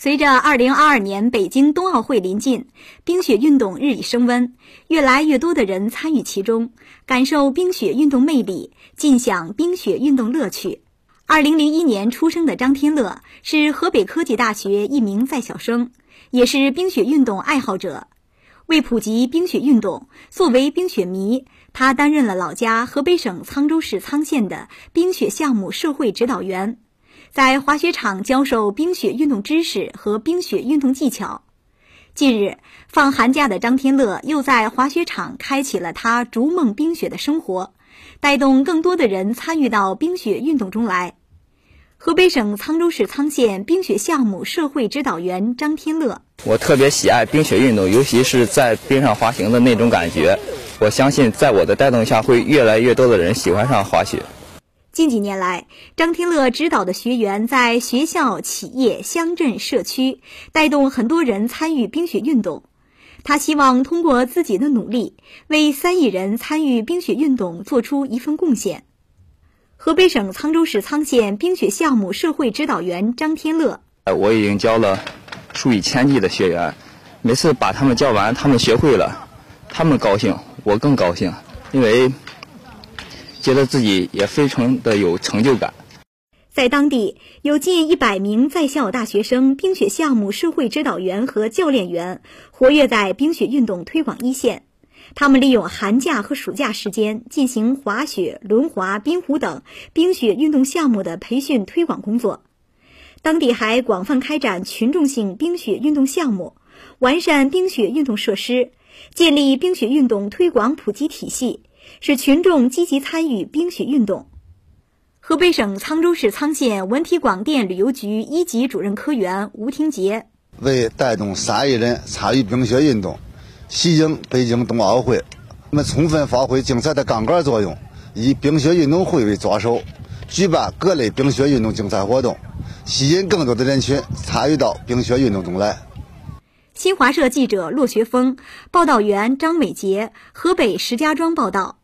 随着2022年北京冬奥会临近，冰雪运动日益升温，越来越多的人参与其中，感受冰雪运动魅力，尽享冰雪运动乐趣。2001年出生的张天乐是河北科技大学一名在校生，也是冰雪运动爱好者。为普及冰雪运动，作为冰雪迷，他担任了老家河北省沧州市沧县的冰雪项目社会指导员。在滑雪场教授冰雪运动知识和冰雪运动技巧。近日，放寒假的张天乐又在滑雪场开启了他逐梦冰雪的生活，带动更多的人参与到冰雪运动中来。河北省沧州市沧县冰雪项目社会指导员张天乐：我特别喜爱冰雪运动，尤其是在冰上滑行的那种感觉。我相信，在我的带动下，会越来越多的人喜欢上滑雪。近几年来，张天乐指导的学员在学校、企业、乡镇、社区带动很多人参与冰雪运动。他希望通过自己的努力，为三亿人参与冰雪运动做出一份贡献。河北省沧州市沧县冰雪项目社会指导员张天乐：我已经教了数以千计的学员，每次把他们教完，他们学会了，他们高兴，我更高兴，因为。觉得自己也非常的有成就感。在当地，有近一百名在校大学生、冰雪项目社会指导员和教练员活跃在冰雪运动推广一线。他们利用寒假和暑假时间进行滑雪、轮滑、冰壶等冰雪运动项目的培训推广工作。当地还广泛开展群众性冰雪运动项目，完善冰雪运动设施，建立冰雪运动推广普及体系。使群众积极参与冰雪运动。河北省沧州市沧县文体广电旅游局一级主任科员吴廷杰为带动三亿人参与冰雪运动，喜迎北京冬奥会，我们充分发挥竞赛的杠杆作用，以冰雪运动会为抓手，举办各类冰雪运动竞赛活动，吸引更多的人群参与到冰雪运动中来。新华社记者骆学峰，报道员张伟杰，河北石家庄报道。